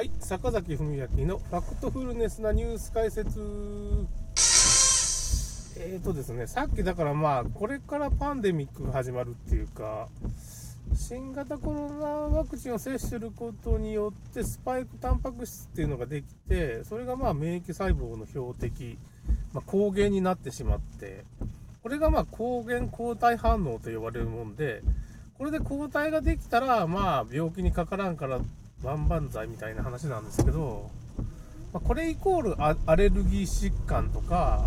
はい、坂崎文明のファクトフルネスなニュース解説。えーとですね、さっきだからまあ、これからパンデミックが始まるっていうか、新型コロナワクチンを接種することによってスパイクタンパク質っていうのができて、それがまあ免疫細胞の標的、まあ、抗原になってしまって、これがまあ抗原抗体反応と呼ばれるもんで、これで抗体ができたら、まあ病気にかからんから万々歳みたいな話なんですけど、まあ、これイコールアレルギー疾患とか、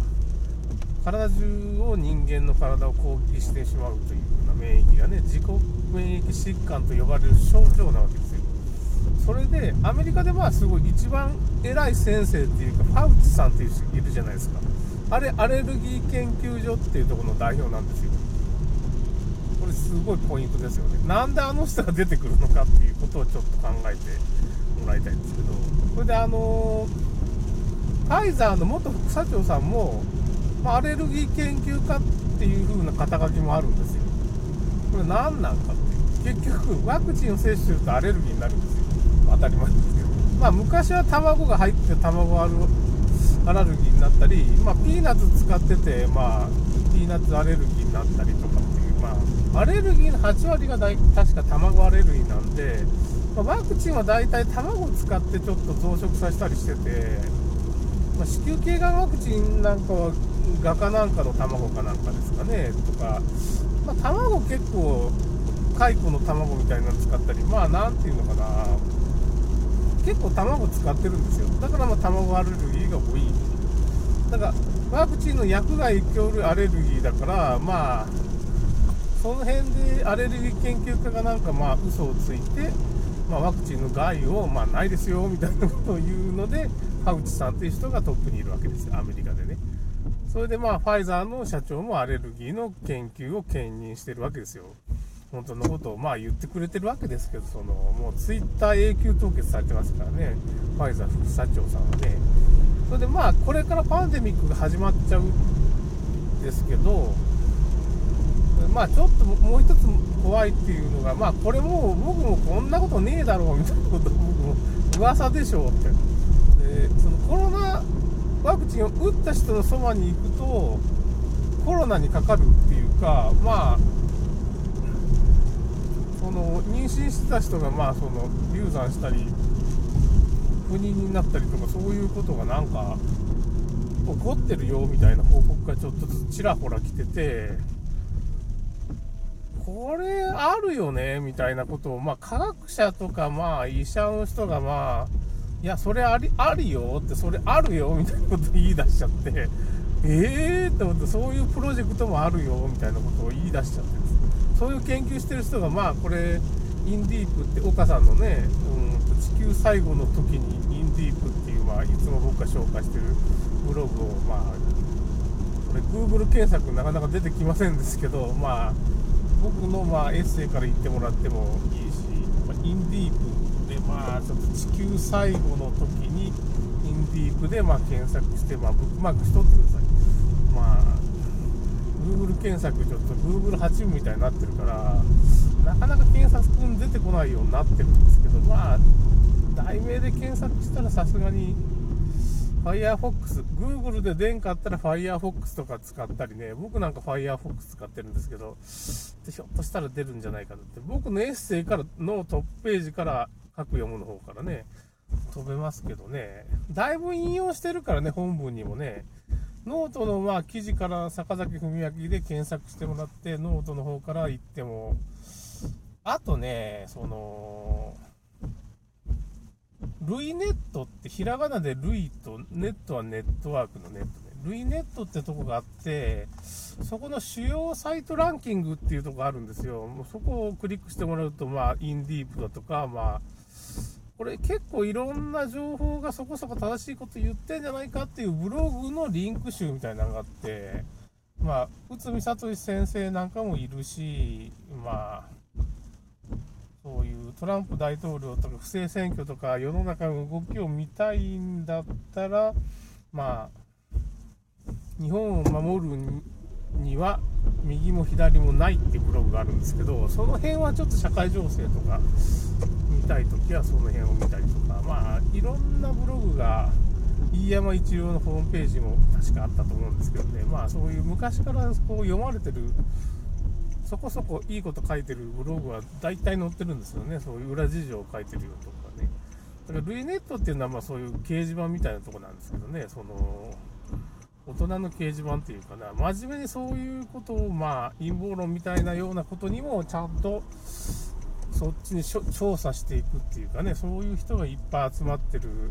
体中を人間の体を攻撃してしまうというような免疫がね、自己免疫疾患と呼ばれる症状なわけですよ。それで、アメリカでまあすごい一番偉い先生っていうか、ファウチさんっていう人いるじゃないですか。あれ、アレルギー研究所っていうところの代表なんですよ。すごいポイントですよね。なんであの人が出てくるのかっていうことをちょっと考えてもらいたいんですけど、それであのファイザーの元副社長さんも、まアレルギー研究家っていう風な肩書きもあるんですよ。これ何なんかっていう。結局、ワクチンを接種するとアレルギーになるんですよ。当たり前ですけど。まあ昔は卵が入って卵アレルギーになったり、まあ、ピーナッツ使ってて、まあ、ピーナッツアレルギーになったりとかっていう、まあ、アレルギーの8割が大確か卵アレルギーなんで、ま、ワクチンは大体卵を使ってちょっと増殖させたりしてて、ま、子宮頸がんワクチンなんかは画家なんかの卵かなんかですかねとか、まあ、卵結構蚕の卵みたいなの使ったりまあ何ていうのかな。結構卵使ってるんですよ。だからまあ卵アレルギーが多い。だからワクチンの薬害イコールアレルギーだからまあその辺でアレルギー研究家がなんかまあ嘘をついて、まあ、ワクチンの害をまあないですよみたいなことを言うのでフウチさんっていう人がトップにいるわけですよアメリカでねそれでまあファイザーの社長もアレルギーの研究を兼任してるわけですよ本当のことをまあ言ってくれてるわけですけど、そのもうツイッター永久凍結されてますからね、ファイザー副社長さんはね。それでまあ、これからパンデミックが始まっちゃうんですけど、まあちょっともう一つ怖いっていうのが、まあこれもう僕もこんなことねえだろうみたいなこと僕も噂でしょうって。で、そのコロナワクチンを打った人のそばに行くと、コロナにかかるっていうか、まあ、その妊娠してた人がまあその流産したり不妊になったりとかそういうことがなんか起こってるよみたいな報告がちょっとずつちらほら来ててこれあるよねみたいなことをまあ科学者とかまあ医者の人がまあいやそれありあるよってそれあるよみたいなこと言い出しちゃってええーって思ってそういうプロジェクトもあるよみたいなことを言い出しちゃって そういう研究してる人が、まあ、これ、インディープって、岡さんのね、うん、地球最後の時に、インディープっていう、まあ、いつも僕が紹介してるブログを、まあ、これ、Google 検索なかなか出てきませんですけど、まあ、僕の、まあ、エッセイから言ってもらってもいいし、まインディープで、まあ、ちょっと地球最後の時に、インディープで、ま、検索して、ま、ブックマークしとってください。まあ Google 検索ちょっと Google 8みたいになってるからなかなか検索に出てこないようになってるんですけどまあ題名で検索したらさすがに Firefox、Google で出んかったら Firefox とか使ったりね、僕なんか Firefox 使ってるんですけど、ひょっとしたら出るんじゃないかなって、僕のエッセイからのトップページから各読むの方からね、飛べますけどね、だいぶ引用してるからね、本文にもね、ノートのまあ記事から坂崎文明で検索してもらって、ノートの方から行っても、あとね、その、るいネットってひらがなでるいとネットはネットワークのネットね。るいネットってとこがあって、そこの主要サイトランキングっていうとこがあるんですよ。もうそこをクリックしてもらうと、まあ、インディープだとか、まあ、これ結構いろんな情報がそこそこ正しいこと言ってんじゃないかっていうブログのリンク集みたいなのがあって、まあ、内海聡先生なんかもいるし、まあ、トランプ大統領とか不正選挙とか世の中の動きを見たいんだったら、まあ、日本を守るには右も左もないってブログがあるんですけど、その辺はちょっと社会情勢とか見たいときはその辺を見たりとか、まあいろんなブログが、飯山一郎のホームページも確かあったと思うんですけどね、まあそういう昔からこう読まれてる、そこそこいいこと書いてるブログは大体載ってるんですよね、そういう裏事情を書いてるよとかね。だからルイネットっていうのはまあそういう掲示板みたいなとこなんですけどね、その、大人の掲示板っていうかな、真面目にそういうことを、まあ、陰謀論みたいなようなことにもちゃんとそっちに調査していくっていうかね、そういう人がいっぱい集まってる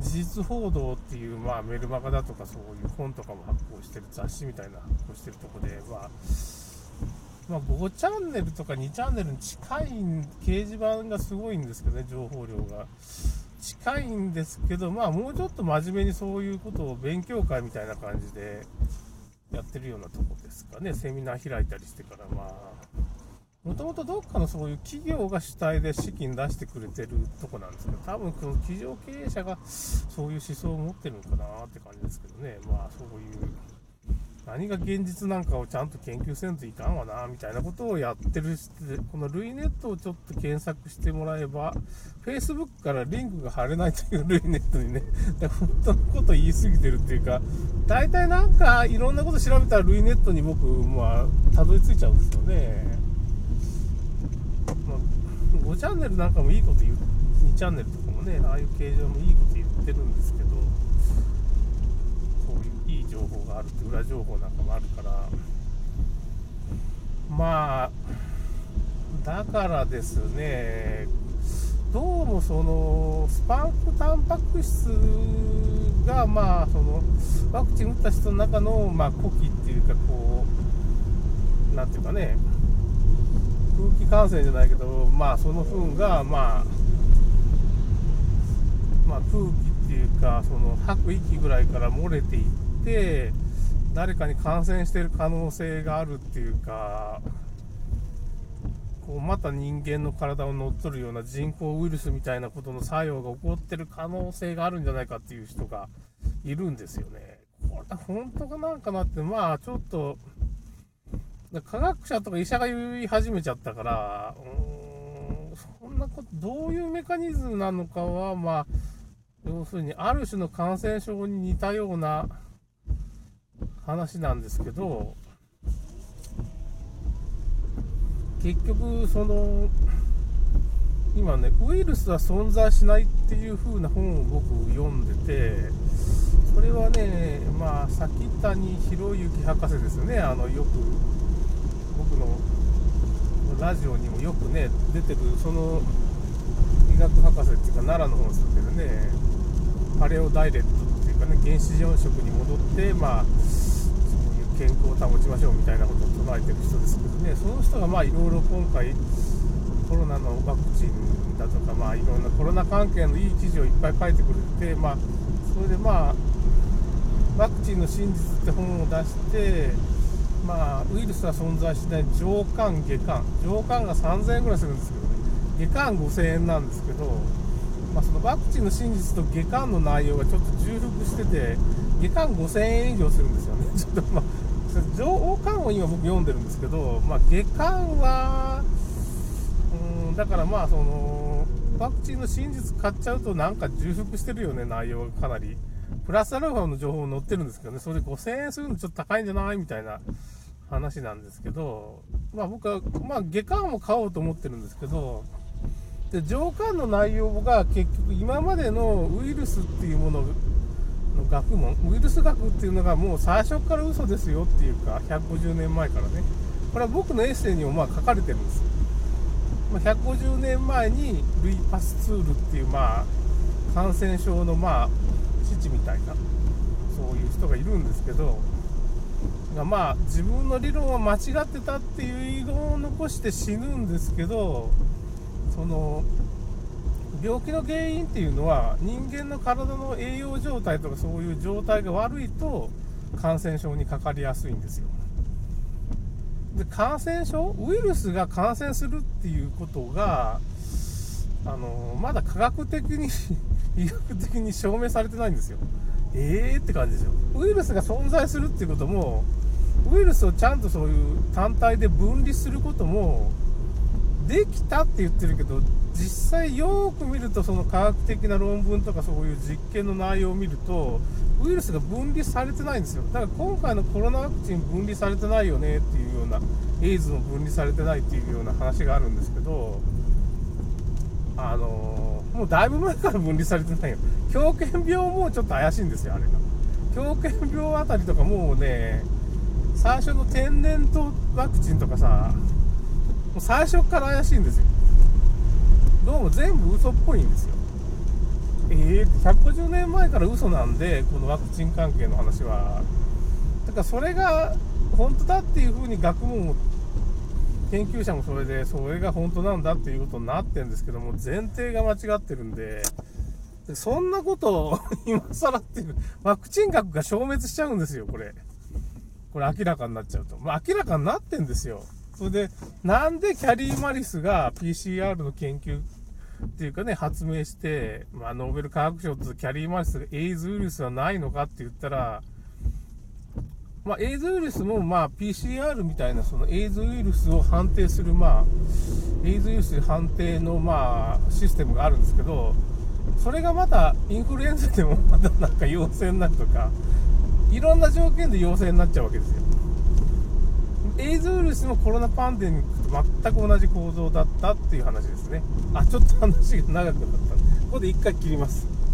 事実報道っていう、まあ、メルマガだとかそういう本とかも発行してる雑誌みたいな発行してるとこで、まあ、まあ、5チャンネルとか2チャンネルに近い掲示板がすごいんですけどね、情報量が。近いんですけど、まあ、もうちょっと真面目にそういうことを勉強会みたいな感じでやってるようなとこですかね、セミナー開いたりしてから、まあ、もともとどっかのそういう企業が主体で資金出してくれてるとこなんですけど、多分この企業経営者がそういう思想を持ってるのかなって感じですけどね、まあそういう、何が現実なんかをちゃんと研究せんといかんわな、みたいなことをやってるしこのルイネットをちょっと検索してもらえば、Facebook からリンクが貼れないというルイネットにね、本当のこと言い過ぎてるっていうか、大体なんかいろんなこと調べたらルイネットに僕、まあ、たどり着いちゃうんですよね。ま5チャンネルなんかもいいこと言う、2チャンネルとかもね、ああいう形状もいいこと言ってるんですけど、情報があるって、裏情報なんかもあるから、まあ、だからですね、どうもそのスパンクタンパク質が、まあ、そのワクチン打った人の中の、まあ、呼気っていうか、こう、なんていうかね、空気感染じゃないけど、まあ、その糞が、まあ、まあ、空気っていうか、その吐く息ぐらいから漏れていって、誰かに感染してる可能性があるっていうか、こうまた人間の体を乗っ取るような人工ウイルスみたいなことの作用が起こってる可能性があるんじゃないかっていう人がいるんですよね。これ本当かなんかなって、まあちょっと、科学者とか医者が言い始めちゃったから、うーん、そんなこと、どういうメカニズムなのかは、まあ、要するに、ある種の感染症に似たような話なんですけど、結局、その、今ね、ウイルスは存在しないっていう風な本を僕読んでて、それはね、まあ、先谷博之博士ですよね、あの、よく僕のラジオにもよくね出てるその医学博士っていうか奈良の方に住んでるねパレオダイレットっていうかね原始養殖に戻ってまあ健康を保ちましょうみたいなことを唱えてる人ですけどね。その人がまあいろいろ今回コロナのワクチンだとかまあいろんなコロナ関係のいい記事をいっぱい書いてくれてまあそれでまあワクチンの真実って本を出してまあ、ウイルスは存在しない上巻、下巻、上巻が3000円ぐらいするんですけどね、下巻5000円なんですけど、まあ、そのワクチンの真実と下巻の内容がちょっと重複してて、下巻5000円以上するんですよね。ちょっとまあ、上巻を今僕読んでるんですけど、まあ、下巻は、うん、だからまあ、その、ワクチンの真実買っちゃうとなんか重複してるよね、内容がかなり。プラスアルファの情報載ってるんですけどね、それで5000円するのちょっと高いんじゃないみたいな話なんですけど、まあ僕は、まあ下巻も買おうと思ってるんですけど、で上巻の内容が結局今までのウイルスっていうものの学問、ウイルス学っていうのがもう最初から嘘ですよっていうか、150年前からね。これは僕のエッセイにもまあ書かれてるんです。ま150年前にルイ・パスツールっていうまあ感染症のまあ父みたいなそういう人がいるんですけどがまあ自分の理論は間違ってたっていう遺言を残して死ぬんですけどその病気の原因っていうのは人間の体の栄養状態とかそういう状態が悪いと感染症にかかりやすいんですよ。で感染症ウイルスが感染するっていうことがあのまだ科学的に 医学的に証明されてないんですよ。ええー、って感じですよ。ウイルスが存在するっていうこともウイルスをちゃんとそういう単体で分離することもできたって言ってるけど実際よく見るとその科学的な論文とかそういう実験の内容を見るとウイルスが分離されてないんですよ。だから今回のコロナワクチン分離されてないよねっていうようなエイズも分離されてないっていうような話があるんですけどあのー、もうだいぶ前から分離されてないよ。狂犬病もちょっと怪しいんですよあれが。狂犬病あたりとかもうね最初の天然痘ワクチンとかさもう最初から怪しいんですよ。どうも全部嘘っぽいんですよ。えー、150年前から嘘なんでこのワクチン関係の話は。だからそれが本当だっていうふうに学問も研究者もそれでそれが本当なんだっていうことになってるんですけども前提が間違ってるんでそんなことを 今更っていうワクチン学が消滅しちゃうんですよこれ。これ明らかになっちゃうと、まあ、明らかになってんですよ。それでなんでキャリー・マリスが PCR の研究っていうかね、発明して、まあ、ノーベル化学賞とキャリー・マリスがエイズウイルスはないのかって言ったら、まあ、エイズウイルスも、まあ、PCR みたいな、そのエイズウイルスを判定する、まあ、エイズウイルス判定の、まあ、システムがあるんですけど、それがまたインフルエンザでもまたなんか陽性になるとか、いろんな条件で陽性になっちゃうわけですよ。エイズウイルスもコロナパンデミックと全く同じ構造だったっていう話ですね。あ、ちょっと話が長くなったここで一回切ります。